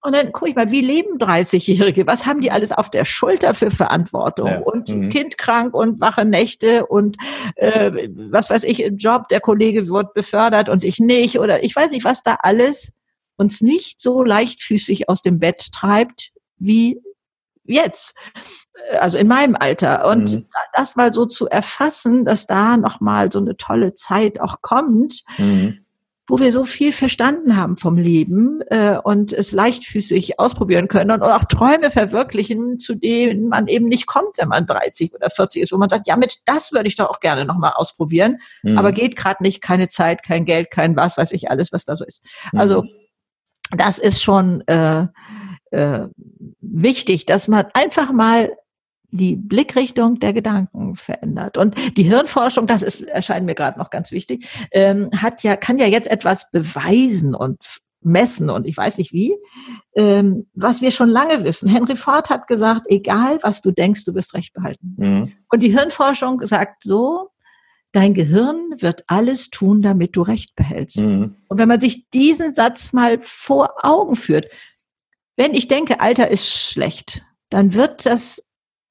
B: Und dann gucke ich mal, wie leben 30-Jährige? Was haben die alles auf der Schulter für Verantwortung? Ja. Und mhm. Kind krank und wache Nächte und äh, was weiß ich, im Job, der Kollege wird befördert und ich nicht. Oder ich weiß nicht, was da alles uns nicht so leichtfüßig aus dem Bett treibt wie jetzt. Also in meinem Alter. Und mhm. das mal so zu erfassen, dass da nochmal so eine tolle Zeit auch kommt. Mhm wo wir so viel verstanden haben vom Leben äh, und es leichtfüßig ausprobieren können und auch Träume verwirklichen, zu denen man eben nicht kommt, wenn man 30 oder 40 ist, wo man sagt, ja, mit das würde ich doch auch gerne nochmal ausprobieren, mhm. aber geht gerade nicht, keine Zeit, kein Geld, kein was weiß ich alles, was da so ist. Mhm. Also das ist schon äh, äh, wichtig, dass man einfach mal die Blickrichtung der Gedanken verändert. Und die Hirnforschung, das ist, erscheint mir gerade noch ganz wichtig, ähm, hat ja, kann ja jetzt etwas beweisen und messen und ich weiß nicht wie, ähm, was wir schon lange wissen. Henry Ford hat gesagt, egal was du denkst, du wirst recht behalten. Mhm. Und die Hirnforschung sagt so, dein Gehirn wird alles tun, damit du recht behältst. Mhm. Und wenn man sich diesen Satz mal vor Augen führt, wenn ich denke, Alter ist schlecht, dann wird das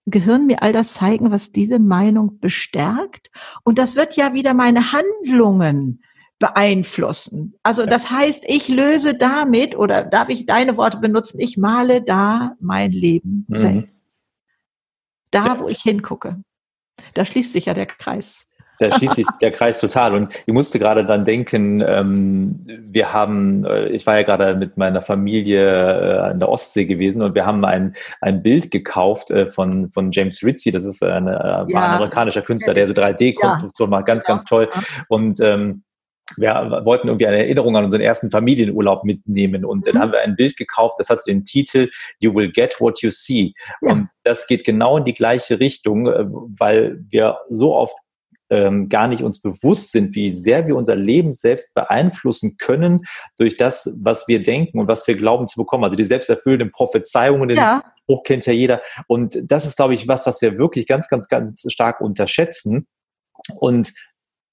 B: Gehirn mir all das zeigen, was diese Meinung bestärkt. Und das wird ja wieder meine Handlungen beeinflussen. Also das heißt, ich löse damit, oder darf ich deine Worte benutzen, ich male da mein Leben mhm. Da, wo ich hingucke. Da schließt sich ja der Kreis.
A: Da schließt sich der Kreis total. Und ich musste gerade dann denken, ähm, wir haben, äh, ich war ja gerade mit meiner Familie äh, an der Ostsee gewesen und wir haben ein, ein Bild gekauft äh, von, von James Ritchie. Das ist ein, äh, ja. ein amerikanischer Künstler, der so 3D-Konstruktion ja. macht. Ganz, ganz toll. Und ähm, wir wollten irgendwie eine Erinnerung an unseren ersten Familienurlaub mitnehmen und dann mhm. haben wir ein Bild gekauft, das hat den Titel You will get what you see. Ja. Und das geht genau in die gleiche Richtung, äh, weil wir so oft ähm, gar nicht uns bewusst sind, wie sehr wir unser Leben selbst beeinflussen können durch das, was wir denken und was wir glauben zu bekommen. Also die selbsterfüllenden Prophezeiungen, den ja. Spruch kennt ja jeder. Und das ist, glaube ich, was, was wir wirklich ganz, ganz, ganz stark unterschätzen. Und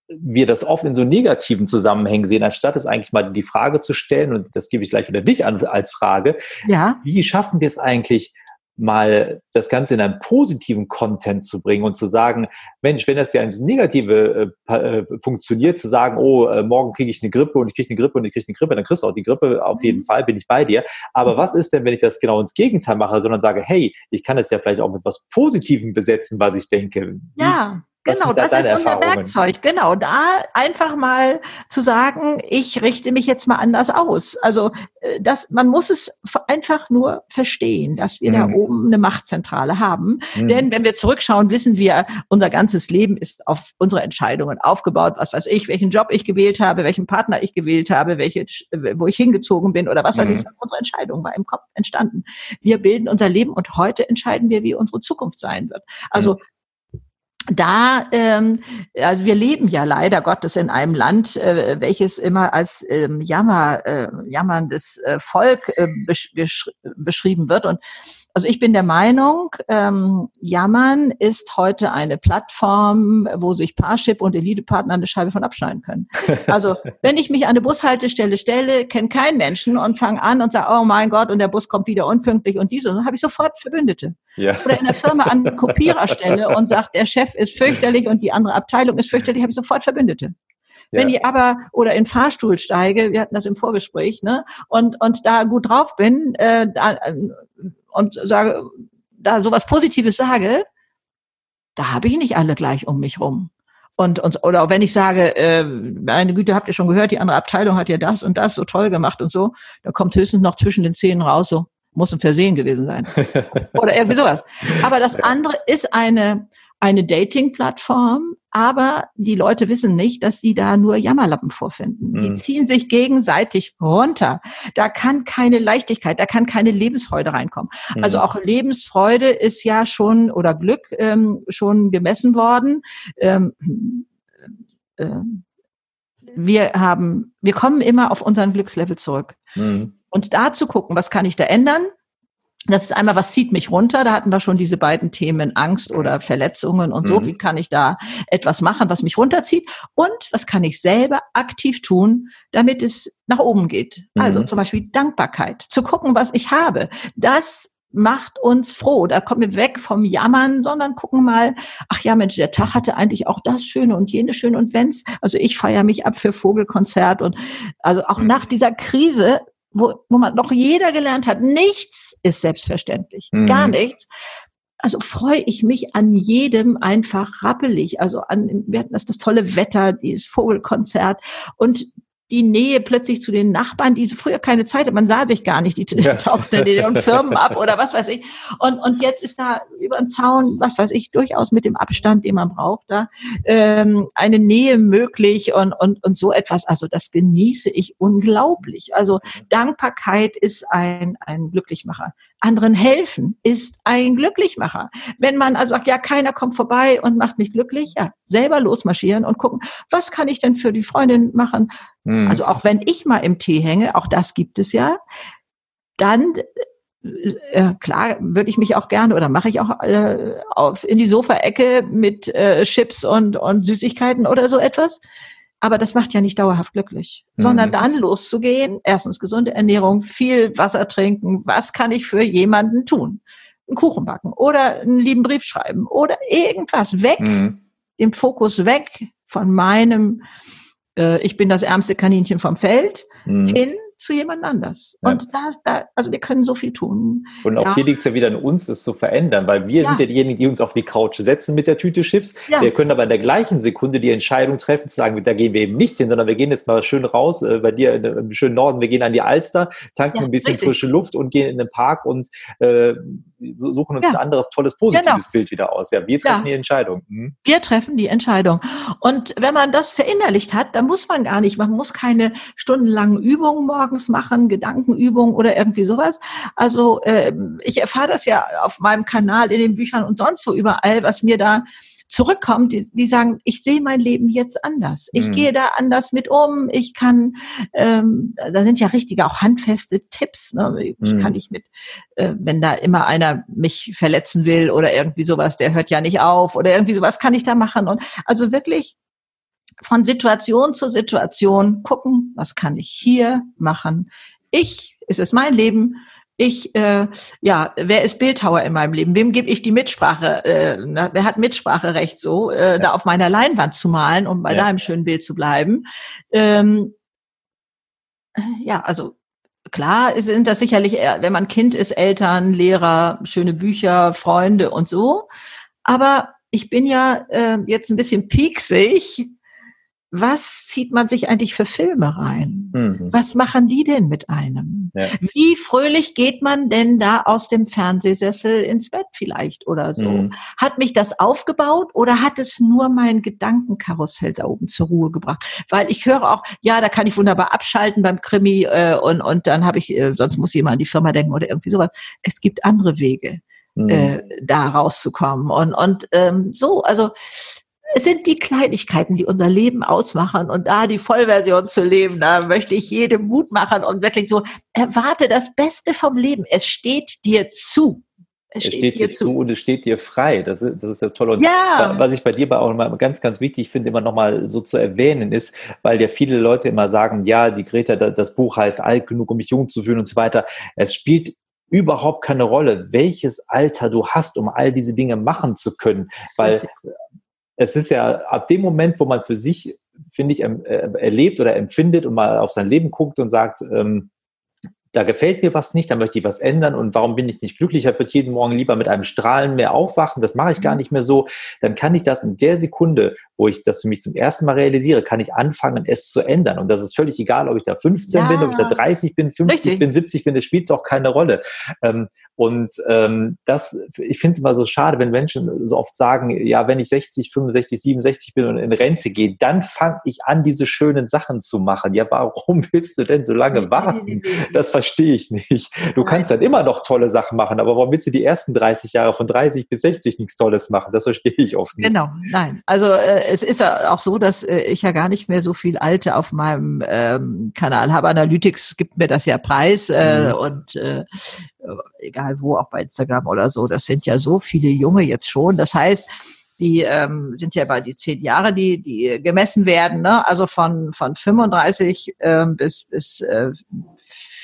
A: wir das oft in so negativen Zusammenhängen sehen, anstatt es eigentlich mal die Frage zu stellen, und das gebe ich gleich wieder dich an als Frage, ja. wie schaffen wir es eigentlich, mal das Ganze in einen positiven Content zu bringen und zu sagen, Mensch, wenn das ja ins Negative äh, äh, funktioniert, zu sagen, oh, äh, morgen kriege ich eine Grippe und ich kriege eine Grippe und ich kriege eine Grippe, dann kriegst du auch die Grippe, auf jeden mhm. Fall bin ich bei dir. Aber was ist denn, wenn ich das genau ins Gegenteil mache, sondern sage, hey, ich kann es ja vielleicht auch mit was Positivem besetzen, was ich denke.
B: Ja. Genau, das ist unser Werkzeug. Genau, da einfach mal zu sagen, ich richte mich jetzt mal anders aus. Also äh, das, man muss es einfach nur verstehen, dass wir mhm. da oben eine Machtzentrale haben. Mhm. Denn wenn wir zurückschauen, wissen wir, unser ganzes Leben ist auf unsere Entscheidungen aufgebaut. Was weiß ich, welchen Job ich gewählt habe, welchen Partner ich gewählt habe, welche, wo ich hingezogen bin oder was weiß mhm. ich. Unsere Entscheidung war im Kopf entstanden. Wir bilden unser Leben und heute entscheiden wir, wie unsere Zukunft sein wird. Also mhm da, ähm, also wir leben ja leider Gottes in einem Land, äh, welches immer als ähm, Jammer, äh, jammerndes äh, Volk äh, besch beschrieben wird. Und also ich bin der Meinung, ähm, Jammern ist heute eine Plattform, wo sich Parship und Elite-Partner eine Scheibe von abschneiden können. [LAUGHS] Also wenn ich mich an eine Bushaltestelle stelle, kenne keinen Menschen und fange an und sage, oh mein Gott, und der Bus kommt wieder unpünktlich und diese, dann habe ich sofort Verbündete. Ja. Oder in der Firma an [LAUGHS] Kopiererstelle und sagt, der Chef ist fürchterlich und die andere Abteilung ist fürchterlich, habe ich sofort Verbündete. Ja. Wenn ich aber oder in Fahrstuhl steige, wir hatten das im Vorgespräch, ne, und und da gut drauf bin, äh, da, äh, und sage, da sowas Positives sage, da habe ich nicht alle gleich um mich rum. Und, und oder wenn ich sage, äh, meine Güte, habt ihr schon gehört, die andere Abteilung hat ja das und das so toll gemacht und so, da kommt höchstens noch zwischen den Zähnen raus, so muss ein Versehen gewesen sein. oder irgendwie sowas. Aber das [LAUGHS] andere ist eine, eine Dating-Plattform, aber die Leute wissen nicht, dass sie da nur Jammerlappen vorfinden. Mhm. Die ziehen sich gegenseitig runter. Da kann keine Leichtigkeit, da kann keine Lebensfreude reinkommen. Mhm. Also auch Lebensfreude ist ja schon oder Glück ähm, schon gemessen worden. Ähm, äh, wir haben, wir kommen immer auf unseren Glückslevel zurück. Mhm. Und da zu gucken, was kann ich da ändern? Das ist einmal, was zieht mich runter? Da hatten wir schon diese beiden Themen Angst oder Verletzungen und so. Mhm. Wie kann ich da etwas machen, was mich runterzieht? Und was kann ich selber aktiv tun, damit es nach oben geht? Also mhm. Also zum Beispiel Dankbarkeit. Zu gucken, was ich habe. Das macht uns froh. Da kommen wir weg vom Jammern, sondern gucken mal, ach ja, Mensch, der Tag hatte eigentlich auch das Schöne und jene Schöne und wenn's, also ich feiere mich ab für Vogelkonzert und also auch mhm. nach dieser Krise wo, wo man noch jeder gelernt hat, nichts ist selbstverständlich, mhm. gar nichts. Also freue ich mich an jedem einfach rappelig. Also an, wir hatten das, das tolle Wetter, dieses Vogelkonzert und die Nähe plötzlich zu den Nachbarn, die früher keine Zeit hatten, man sah sich gar nicht, die ja. [LAUGHS] tauchten in den Firmen ab oder was weiß ich. Und, und jetzt ist da über den Zaun, was weiß ich, durchaus mit dem Abstand, den man braucht, da ähm, eine Nähe möglich und, und, und so etwas. Also das genieße ich unglaublich. Also Dankbarkeit ist ein, ein Glücklichmacher. Anderen helfen ist ein Glücklichmacher. Wenn man also sagt, ja, keiner kommt vorbei und macht mich glücklich, ja, selber losmarschieren und gucken, was kann ich denn für die Freundin machen? Mhm. Also auch wenn ich mal im Tee hänge, auch das gibt es ja, dann äh, äh, klar würde ich mich auch gerne oder mache ich auch äh, auf in die Sofaecke mit äh, Chips und und Süßigkeiten oder so etwas. Aber das macht ja nicht dauerhaft glücklich, mhm. sondern dann loszugehen. Erstens gesunde Ernährung, viel Wasser trinken. Was kann ich für jemanden tun? Einen Kuchen backen oder einen lieben Brief schreiben oder irgendwas weg, mhm. den Fokus weg von meinem äh, ich bin das ärmste Kaninchen vom Feld, mhm. hin zu jemand anders. Ja. Und da, da, also wir können so viel tun.
A: Und auch ja. hier liegt es ja wieder an uns, es zu verändern, weil wir sind ja diejenigen, die uns auf die Couch setzen mit der Tüte Chips. Wir können aber in der gleichen Sekunde die Entscheidung treffen, zu sagen, da gehen wir eben nicht hin, sondern wir gehen jetzt mal schön raus, äh, bei dir im schönen Norden, wir gehen an die Alster, tanken ein bisschen richtig. frische Luft und gehen in den Park und äh, suchen uns ein anderes tolles, positives genau. Bild wieder aus. Ja, wir treffen die Entscheidung.
B: Mhm. Wir treffen die Entscheidung. Und wenn man das verinnerlicht hat, dann muss man gar nicht, man muss keine stundenlangen Übungen morgens machen, Gedankenübungen oder irgendwie sowas. Also äh, ich erfahre das ja auf meinem Kanal, in den Büchern und sonst wo überall, was mir da zurückkommt, die, die sagen, ich sehe mein Leben jetzt anders. Ich mhm. gehe da anders mit um. Ich kann, ähm, da sind ja richtige auch handfeste Tipps. Ne? Ich mhm. kann nicht mit, äh, wenn da immer einer mich verletzen will oder irgendwie sowas, der hört ja nicht auf oder irgendwie sowas kann ich da machen. Und also wirklich von Situation zu Situation gucken, was kann ich hier machen. Ich, es ist mein Leben, ich, äh, ja, wer ist Bildhauer in meinem Leben? Wem gebe ich die Mitsprache? Äh, na, wer hat Mitspracherecht so, äh, ja. da auf meiner Leinwand zu malen, um bei ja. deinem schönen Bild zu bleiben? Ähm, ja, also klar sind das sicherlich, wenn man Kind ist, Eltern, Lehrer, schöne Bücher, Freunde und so. Aber ich bin ja äh, jetzt ein bisschen pieksig, was zieht man sich eigentlich für Filme rein? Mhm. Was machen die denn mit einem? Ja. Wie fröhlich geht man denn da aus dem Fernsehsessel ins Bett vielleicht oder so? Mhm. Hat mich das aufgebaut oder hat es nur mein Gedankenkarussell da oben zur Ruhe gebracht? Weil ich höre auch, ja, da kann ich wunderbar abschalten beim Krimi äh, und, und dann habe ich, äh, sonst muss ich immer an die Firma denken oder irgendwie sowas. Es gibt andere Wege. Mhm. Äh, da rauszukommen und und ähm, so also es sind die Kleinigkeiten, die unser Leben ausmachen. Und da die Vollversion zu leben, da möchte ich jedem Mut machen und wirklich so, erwarte das Beste vom Leben. Es steht dir zu.
A: Es, es steht, dir zu. zu und es steht dir frei. Das ist das, ist das Tolle. Und ja. was ich bei dir auch mal ganz, ganz wichtig finde, immer nochmal so zu erwähnen ist, weil ja viele Leute immer sagen, ja, die Greta, das Buch heißt alt genug, um mich jung zu fühlen und so weiter. Es spielt überhaupt keine Rolle, welches Alter du hast, um all diese Dinge machen zu können. Weil es ist ja ab dem Moment, wo man für sich, finde ich, äh, erlebt oder empfindet und mal auf sein Leben guckt und sagt, ähm, da gefällt mir was nicht, da möchte ich was ändern und warum bin ich nicht glücklicher, würde jeden Morgen lieber mit einem Strahlen mehr aufwachen, das mache ich gar mhm. nicht mehr so, dann kann ich das in der Sekunde, wo ich das für mich zum ersten Mal realisiere, kann ich anfangen, es zu ändern. Und das ist völlig egal, ob ich da 15 ja. bin, ob ich da 30 bin, 50 Richtig. bin, 70 bin, das spielt doch keine Rolle. Ähm, und ähm, das, ich finde es immer so schade, wenn Menschen so oft sagen, ja, wenn ich 60, 65, 67 bin und in Rente gehe, dann fange ich an, diese schönen Sachen zu machen. Ja, warum [LAUGHS] willst du denn so lange warten? Das verstehe ich nicht. Du kannst dann immer noch tolle Sachen machen, aber warum willst du die ersten 30 Jahre von 30 bis 60 nichts Tolles machen? Das verstehe ich oft nicht.
B: Genau, nein. Also äh, es ist ja auch so, dass äh, ich ja gar nicht mehr so viel Alte auf meinem ähm, Kanal habe. Analytics gibt mir das ja preis äh, mhm. und äh, egal wo, auch bei Instagram oder so. Das sind ja so viele Junge jetzt schon. Das heißt, die ähm, sind ja bei die zehn Jahre, die die gemessen werden, ne? also von von 35 ähm, bis bis äh,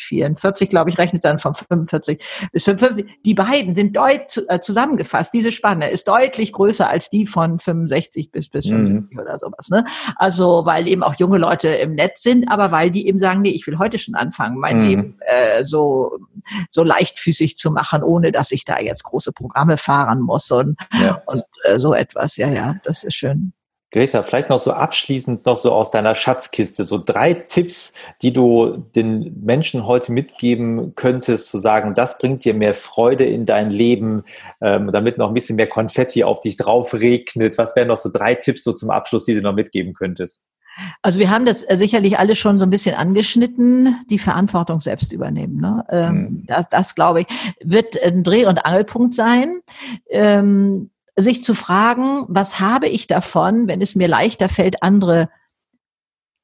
B: 44, glaube ich, rechnet dann von 45 bis 55. Die beiden sind deut äh, zusammengefasst. Diese Spanne ist deutlich größer als die von 65 bis bis 55 mhm. oder sowas. Ne? Also weil eben auch junge Leute im Netz sind, aber weil die eben sagen, nee, ich will heute schon anfangen, mein mhm. Leben äh, so so leichtfüßig zu machen, ohne dass ich da jetzt große Programme fahren muss und ja. und äh, so etwas. Ja, ja, das ist schön.
A: Greta, vielleicht noch so abschließend noch so aus deiner Schatzkiste, so drei Tipps, die du den Menschen heute mitgeben könntest, zu sagen, das bringt dir mehr Freude in dein Leben, ähm, damit noch ein bisschen mehr Konfetti auf dich drauf regnet. Was wären noch so drei Tipps so zum Abschluss, die du noch mitgeben könntest?
B: Also wir haben das äh, sicherlich alle schon so ein bisschen angeschnitten, die Verantwortung selbst übernehmen. Ne? Ähm, mhm. Das, das glaube ich, wird ein Dreh- und Angelpunkt sein. Ähm, sich zu fragen, was habe ich davon, wenn es mir leichter fällt, andere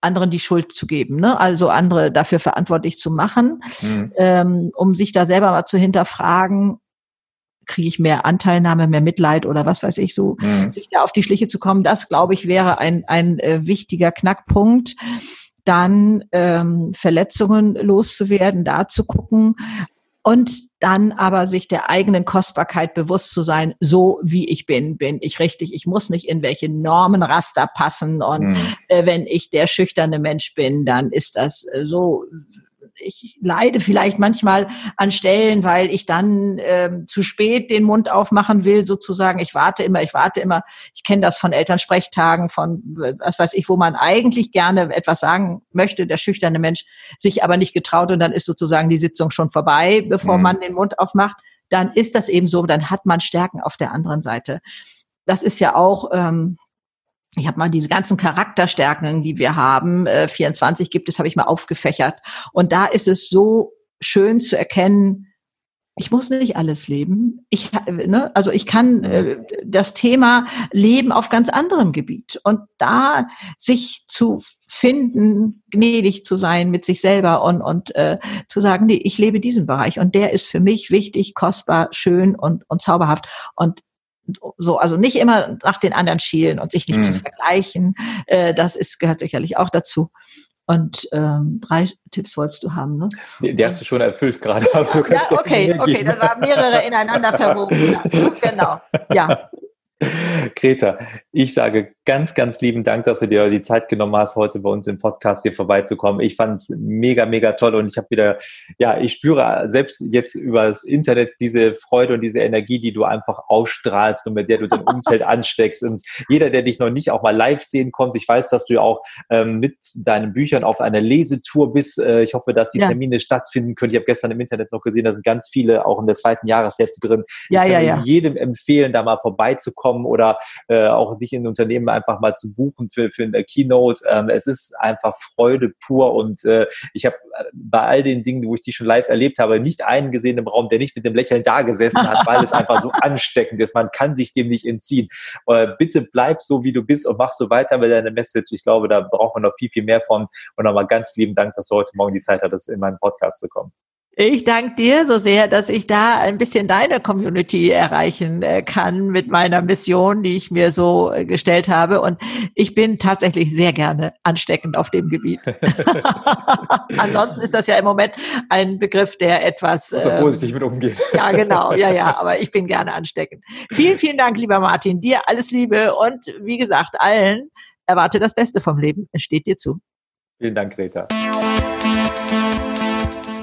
B: anderen die Schuld zu geben, ne? also andere dafür verantwortlich zu machen, mhm. ähm, um sich da selber mal zu hinterfragen, kriege ich mehr Anteilnahme, mehr Mitleid oder was weiß ich so, mhm. sich da auf die Schliche zu kommen, das glaube ich wäre ein, ein äh, wichtiger Knackpunkt. Dann ähm, Verletzungen loszuwerden, da zu gucken, und dann aber sich der eigenen Kostbarkeit bewusst zu sein, so wie ich bin, bin ich richtig. Ich muss nicht in welche Normenraster passen und mhm. äh, wenn ich der schüchterne Mensch bin, dann ist das äh, so ich leide vielleicht manchmal an Stellen, weil ich dann ähm, zu spät den Mund aufmachen will, sozusagen. Ich warte immer, ich warte immer. Ich kenne das von Elternsprechtagen, von was weiß ich, wo man eigentlich gerne etwas sagen möchte, der schüchterne Mensch sich aber nicht getraut und dann ist sozusagen die Sitzung schon vorbei, bevor mhm. man den Mund aufmacht. Dann ist das eben so, dann hat man Stärken auf der anderen Seite. Das ist ja auch ähm, ich habe mal diese ganzen Charakterstärken, die wir haben, äh, 24 gibt es, habe ich mal aufgefächert. Und da ist es so schön zu erkennen, ich muss nicht alles leben. Ich, ne, also ich kann äh, das Thema Leben auf ganz anderem Gebiet und da sich zu finden, gnädig zu sein mit sich selber und und äh, zu sagen, nee, ich lebe diesen Bereich und der ist für mich wichtig, kostbar, schön und und zauberhaft und so, also nicht immer nach den anderen schielen und sich nicht mhm. zu vergleichen. Äh, das ist, gehört sicherlich auch dazu. Und ähm, drei Tipps wolltest du haben, ne?
A: Die, die hast du schon erfüllt gerade.
B: Ja, okay, okay, das waren mehrere ineinander verwoben. [LAUGHS] genau, ja.
A: Greta, ich sage ganz, ganz lieben Dank, dass du dir die Zeit genommen hast, heute bei uns im Podcast hier vorbeizukommen. Ich fand es mega, mega toll und ich habe wieder, ja, ich spüre selbst jetzt über das Internet diese Freude und diese Energie, die du einfach ausstrahlst und mit der du dein [LAUGHS] Umfeld ansteckst. Und jeder, der dich noch nicht auch mal live sehen kommt, ich weiß, dass du auch ähm, mit deinen Büchern auf einer Lesetour bist. Äh, ich hoffe, dass die ja. Termine stattfinden können. Ich habe gestern im Internet noch gesehen, da sind ganz viele auch in der zweiten Jahreshälfte drin.
B: Ja, ich kann ja, ja.
A: jedem empfehlen, da mal vorbeizukommen oder äh, auch dich in Unternehmen einfach mal zu buchen für, für eine Keynote. Ähm, es ist einfach Freude pur und äh, ich habe äh, bei all den Dingen, wo ich die schon live erlebt habe, nicht einen gesehen im Raum, der nicht mit dem Lächeln da gesessen hat, weil es einfach so [LAUGHS] ansteckend ist. Man kann sich dem nicht entziehen. Äh, bitte bleib so, wie du bist und mach so weiter mit deiner Message. Ich glaube, da braucht man noch viel, viel mehr von. Und nochmal ganz lieben Dank, dass du heute Morgen die Zeit hattest, in meinen Podcast zu kommen.
B: Ich danke dir so sehr, dass ich da ein bisschen deine Community erreichen äh, kann mit meiner Mission, die ich mir so äh, gestellt habe. Und ich bin tatsächlich sehr gerne ansteckend auf dem Gebiet. [LAUGHS] Ansonsten ist das ja im Moment ein Begriff, der etwas.
A: Also vorsichtig mit umgeht.
B: ja, genau. Ja, ja. [LAUGHS] Aber ich bin gerne ansteckend. Vielen, vielen Dank, lieber Martin. Dir alles Liebe und wie gesagt, allen erwarte das Beste vom Leben. Es steht dir zu.
A: Vielen Dank, Greta.